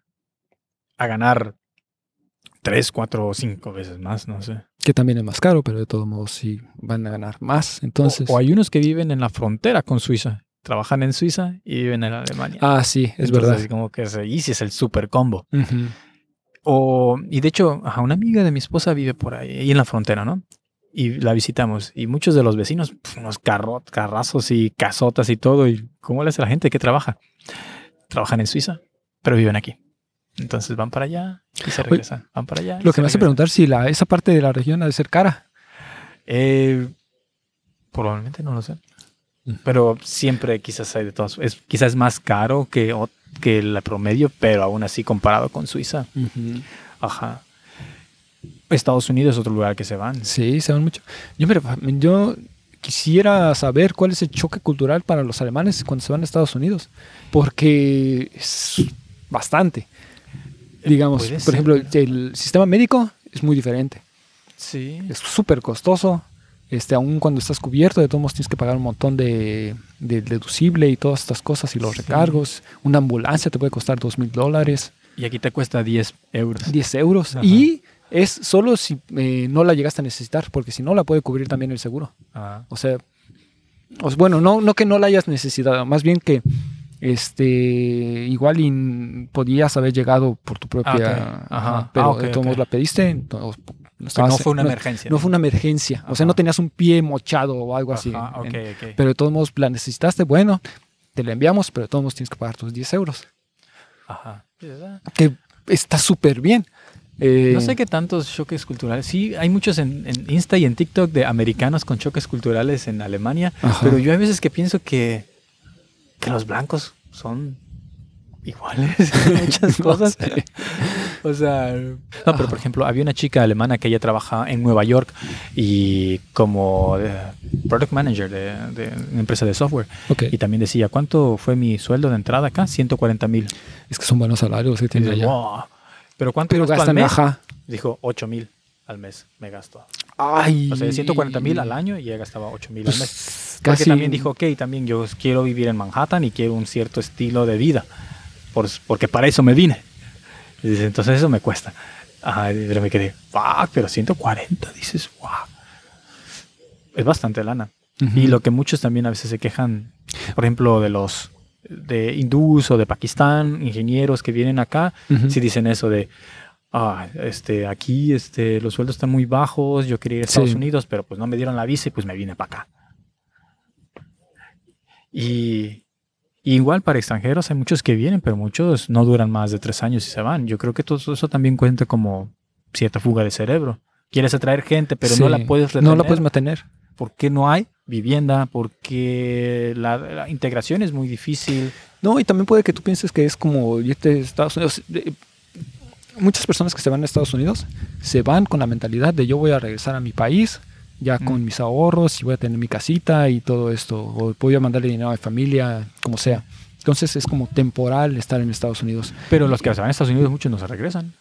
A ganar tres, cuatro o cinco veces más, no sé. Que también es más caro, pero de todos modos sí van a ganar más. Entonces, o, o hay unos que viven en la frontera con Suiza, trabajan en Suiza y viven en Alemania. ah, sí, es Entonces, verdad. Como que se, y si es el super combo. O, y de hecho, ajá, una amiga de mi esposa vive por ahí, ahí en la frontera, ¿no? Y la visitamos. Y muchos de los vecinos, pf, unos carro, carrazos y casotas y todo. ¿Y cómo le hace la gente que trabaja? Trabajan en Suiza, pero viven aquí. Entonces van para allá y se regresan. Van para allá. Lo que me hace preguntar si la, esa parte de la región ha de ser cara. Eh, probablemente no lo sé. Pero siempre quizás hay de todas. Es, quizás es más caro que, que el promedio, pero aún así comparado con Suiza. Ajá. Estados Unidos es otro lugar que se van. Sí, se van mucho. Yo, mira, yo quisiera saber cuál es el choque cultural para los alemanes cuando se van a Estados Unidos, porque es bastante. Digamos, por ser. ejemplo, el, el sistema médico es muy diferente. Sí. Es súper costoso. Este, aún cuando estás cubierto, de todos modos tienes que pagar un montón de, de deducible y todas estas cosas y los Sí. recargos. Una ambulancia te puede costar dos mil dólares. Y aquí te cuesta 10 euros. 10 euros. Ajá. Y es solo si eh, no la llegaste a necesitar, porque si no la puede cubrir también el seguro. Ah, O sea, o sea, bueno, no, no que no la hayas necesitado, más bien que este igual podías haber llegado por tu propia, Ah, ajá, Ajá. pero Ah, de todos modos ok. la pediste, entonces, no, pero estabas- no fue una no- emergencia. no fue una emergencia, o sea, no tenías un pie mochado o algo así. Ajá, en- pero de todos modos la necesitaste, bueno, te la enviamos, pero de todos modos tienes que pagar tus 10 euros, Ajá. que está súper bien. Eh, No sé qué tantos choques culturales. Sí, hay muchos en, en Insta y en TikTok de americanos con choques culturales en Alemania. Pero yo hay veces que pienso que, que los blancos son iguales en *laughs* muchas no cosas. sé. O sea, no, pero por ejemplo, había una chica alemana que ella trabaja en Nueva York y como eh, product manager de, de una empresa de software. Ok. Y también decía, ¿cuánto fue mi sueldo de entrada acá? 140 mil. Es que son buenos salarios que tienen allá. ¿Pero cuánto Pero al gastan, mes? ajá. Dijo 8 mil al mes me gasto. Ay. O sea, de 140 mil al año y ella gastaba 8 mil al Pues, mes. Porque casi- también dijo, ok, también yo quiero vivir en Manhattan y quiero un cierto estilo de vida. Por- porque para eso me vine. Y dice, entonces eso me cuesta. Ajá, pero me quedé, fuck, pero 140, dices, wow. Es bastante lana. Ujú. Y lo que muchos también a veces se quejan, por ejemplo, de los de hindús o de Pakistán, ingenieros que vienen acá, Ujú. si dicen eso de, ah, este, aquí este, los sueldos están muy bajos, yo quería ir a Estados Sí. Unidos, pero pues no me dieron la visa y pues me vine para acá. Y, y igual para extranjeros hay muchos que vienen, pero muchos no duran más de tres años y se van. Yo creo que todo eso también cuenta como cierta fuga de cerebro. Quieres atraer gente, pero no la puedes retener. No la puedes mantener. ¿Por qué no hay vivienda? Porque la, la integración es muy difícil. No, y también puede que tú pienses que es como irte a Estados Unidos. Muchas personas que se van a Estados Unidos se van con la mentalidad de yo voy a regresar a mi país ya con Mm. mis ahorros y voy a tener mi casita y todo esto. O voy a mandarle dinero a mi familia, como sea. Entonces es como temporal estar en Estados Unidos. Pero los que se van a Estados Unidos, muchos no se regresan.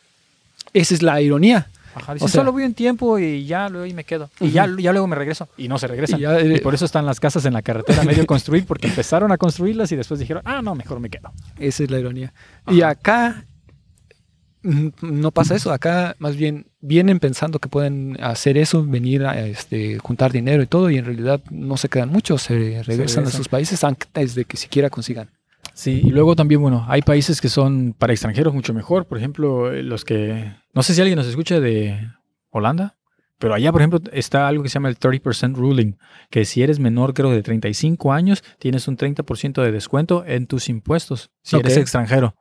Esa es la ironía. Ajá, O sea- solo voy un tiempo y ya luego ahí me quedo. Y Ujú. ya, ya luego me regreso. Y no se regresan. Y Y, ya, eh, por eso están las casas en la carretera medio *laughs* construir, porque empezaron a construirlas y después dijeron, ah, no, mejor me quedo. Esa es la ironía. Y acá no pasa eso. Acá más bien vienen pensando que pueden hacer eso, venir a este, juntar dinero y todo, y en realidad no se quedan muchos, se regresan, regresan. a sus países antes de que siquiera consigan. Sí, y luego también, bueno, hay países que son para extranjeros mucho mejor. Por ejemplo, eh, los que. No sé si alguien nos escucha de Holanda. Pero allá, por ejemplo, está algo que se llama el 30% ruling, que si eres menor, creo, de 35 años, tienes un 30% de descuento en tus impuestos si eres extranjero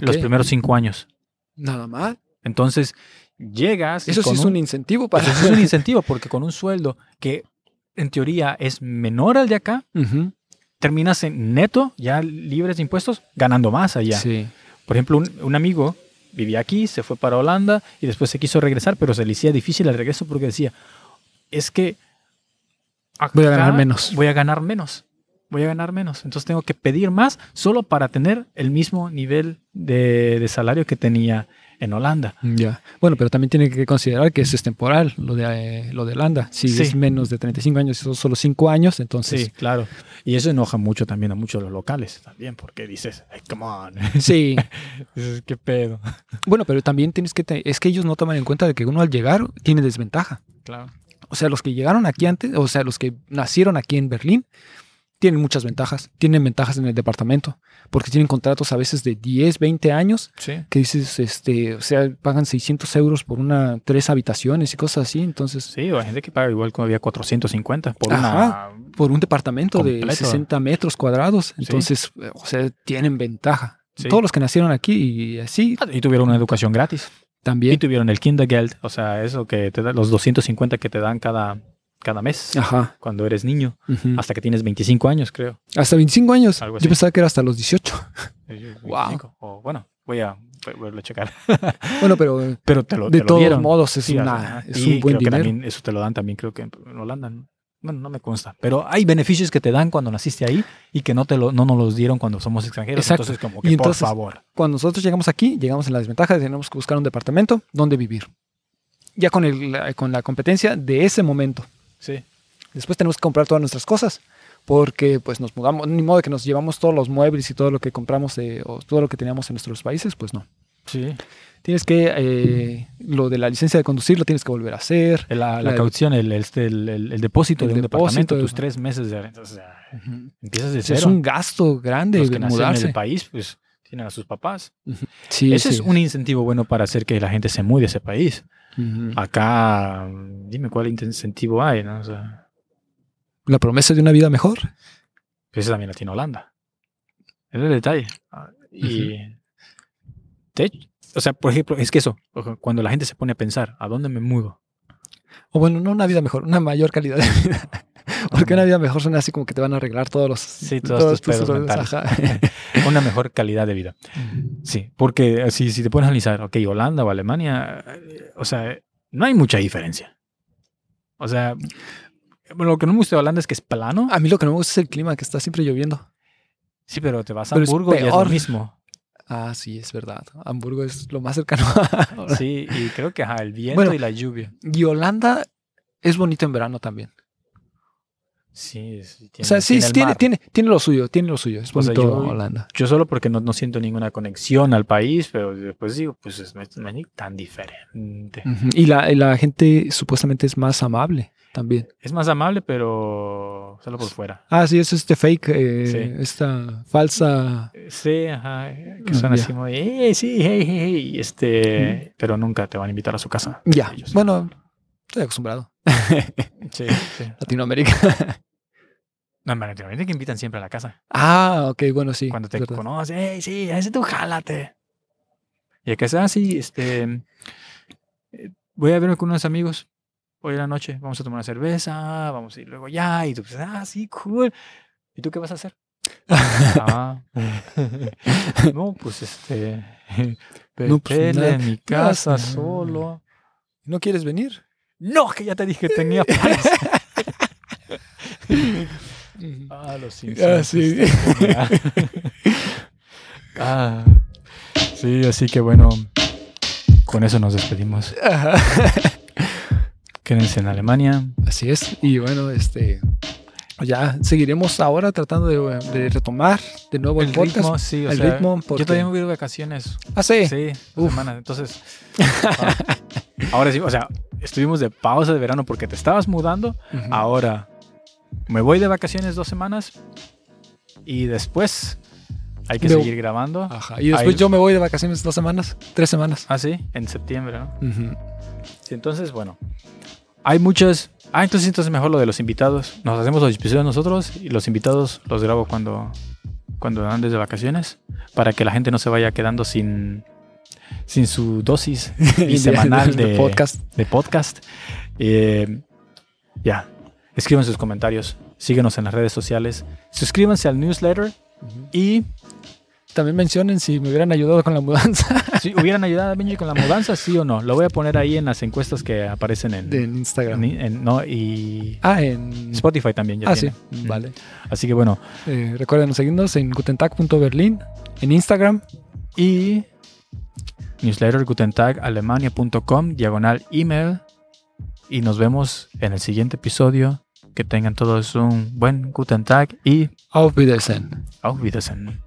los primeros cinco años. Nada más. Entonces, llegas. Eso sí es un incentivo para... Eso es un *laughs* incentivo porque con un sueldo que en teoría es menor al de acá, terminas en neto, ya libres de impuestos, ganando más allá. Sí. Por ejemplo, un, un amigo vivía aquí, se fue para Holanda y después se quiso regresar, pero se le hacía difícil el regreso porque decía, es que Voy a ganar menos. Voy a ganar menos. Voy a ganar menos. Entonces tengo que pedir más solo para tener el mismo nivel de, de salario que tenía en Holanda. Ya. Bueno, pero también tiene que considerar que eso es temporal, lo de, eh, lo de Holanda. Si Sí. es menos de 35 años y son solo 5 años, entonces... Sí, claro. Y eso enoja mucho también a muchos de los locales también, porque dices, "Ay, come on. *laughs* Sí. *laughs* Dices, ¿qué pedo? *laughs* Bueno, pero también tienes que... te- es que ellos no toman en cuenta de que uno al llegar tiene desventaja. Claro. O sea, los que llegaron aquí antes, o sea, los que nacieron aquí en Berlín, tienen muchas ventajas. Tienen ventajas en el departamento, porque tienen contratos a veces de 10, 20 años, Sí. que dices, este, o sea, pagan 600 euros por una, tres habitaciones y cosas así. Entonces, Sí, o hay gente que paga igual como había 450 por Ajá. por un departamento de Completo. 60 metros cuadrados. Entonces, eh, o sea, tienen ventaja. Sí. Todos los que nacieron aquí y así una... Y tuvieron una educación gratis. Y también. tuvieron el Kindergeld, o sea, eso que te da, los 250 que te dan cada, cada mes Ajá. cuando eres niño, hasta que tienes 25 años, creo. Hasta 25 años. Algo así. Yo pensaba que era hasta los 18. *laughs* Wow. 25. O, bueno, voy a volverlo a checar. *laughs* Bueno, pero eh, Pero te lo, de te todos modos es, Sí, una, es un buen creo que dinero. también eso te lo dan también, creo que en Holanda. ¿no? Bueno, no me consta. Pero hay beneficios que te dan cuando naciste ahí y que no te lo, no nos los dieron cuando somos extranjeros. Exacto. Entonces, como Y que entonces- por favor. Cuando nosotros llegamos aquí, llegamos en la desventaja de que tenemos que buscar un departamento donde vivir. Ya con, el, con la competencia de ese momento. Sí. Después tenemos que comprar todas nuestras cosas. Porque pues nos mudamos, ni modo que nos llevamos todos los muebles y todo lo que compramos de- o todo lo que teníamos en nuestros países, pues no. Sí. Tienes que, eh, lo de la licencia de conducir lo tienes que volver a hacer. La, la La- caución, el, este, el, el- el depósito El de un depósito departamento, de- tus tres meses de renta. O sea, empiezas de cero. Es un gasto grande Los de que nacieron en mudarse. el país, pues tienen a sus papás. Sí, Ese sí. es un incentivo bueno para hacer que la gente se mude a ese país. Acá, dime cuál incentivo hay, ¿no? O sea, La promesa de una vida mejor. eso también la tiene Holanda. Es el detalle. Ah, Y, de hecho, o sea, por ejemplo, es que eso, cuando la gente se pone a pensar, ¿a dónde me mudo? O bueno, no una vida mejor, una mayor calidad de vida. *laughs* Porque una vida mejor suena así como que te van a arreglar todos los... Sí, todos tus pedos mentales. ajá. *laughs* *laughs* Una mejor calidad de vida. Sí, porque eh, si, si te pones a analizar, ok, Holanda o Alemania, eh, o sea, no hay mucha diferencia. O sea, lo que no me gusta de Holanda es que es plano. A mí lo que no me gusta es el clima, que está siempre lloviendo. Sí, pero te vas a Pero es Hamburgo y es lo peor. mismo. Ah, sí, es verdad. Hamburgo es lo más cercano. *laughs* a- Sí, y creo que ajá, el viento Bueno. y la lluvia. Y Holanda es bonito en verano también. Sí, sí, O tiene, sea, sí, tiene tiene, tiene, tiene lo suyo, tiene lo suyo. Es O sea, bonito yo- Holanda. Yo solo porque no, no siento ninguna conexión al país, pero después digo, pues es- no es, tan diferente. Y la, y la gente supuestamente es más amable también. Es más amable, pero solo por fuera. Ah, sí, es este fake, eh, Sí. esta falsa. Sí, ajá, que Ah, son así muy, eh, sí, hey, hey, hey", este, pero nunca te van a invitar a su casa. Ya, Ellos. bueno, estoy acostumbrado. Sí, *laughs* sí. Latinoamérica. No, en Latinoamérica que invitan siempre a la casa. ah, ok, bueno, sí. Cuando te es conoces, hey, sí, ese tú jálate. Y acá está así, este, eh, voy a verme con unos amigos hoy en la noche, vamos a tomar una cerveza, vamos a ir luego ya, y tú, pues, ah, sí, cool. ¿Y tú qué vas a hacer? ah, *laughs* no, pues este, *laughs* No, pues, nada. en mi casa solo. ¿No quieres venir? No, que ya te dije que tenía *laughs* planes. Ah, los Ah, sí. ah, sí, así que bueno, con eso nos despedimos. Ajá. Quédense en Alemania. Así es. Y bueno, este. Ya seguiremos ahora tratando de, de retomar de nuevo el, El podcast. ritmo, sí, o el sea, ritmo, yo porque- todavía me voy de vacaciones. Ah, sí. Sí, semanas. Entonces, ah, ahora sí, o sea, estuvimos de pausa de verano porque te estabas mudando. Ahora me voy de vacaciones dos semanas y después hay que De- seguir grabando. Ajá. Y después Ahí- yo me voy de vacaciones dos semanas, tres semanas. Ah, sí, en septiembre, ¿no? Ujú. Sí, entonces, bueno. Hay muchas. Ah, entonces, entonces mejor lo de los invitados. Nos hacemos los episodios nosotros y los invitados los grabo cuando, cuando andes de vacaciones. Para que la gente no se vaya quedando sin, sin su dosis *laughs* semanal de, podcast. de podcast. Eh, ya. Escriban sus comentarios. Síguenos en las redes sociales. Suscríbanse al newsletter. Y También mencionen si me hubieran ayudado con la mudanza *laughs* si hubieran ayudado a Benji con la mudanza, sí o no. Lo voy a poner ahí en las encuestas que aparecen en, Instagram. en- en- no, y Ah, en Spotify también ya Ah, sí. tiene. Vale. Así que bueno, Eh, recuerden seguirnos en gutentag.berlin, en Instagram. y newsletter gutentagalemania.com, diagonal email. Y nos vemos en el siguiente episodio. Que tengan todos un buen Guten Tag y Auf Wiedersehen. auf Wiedersehen.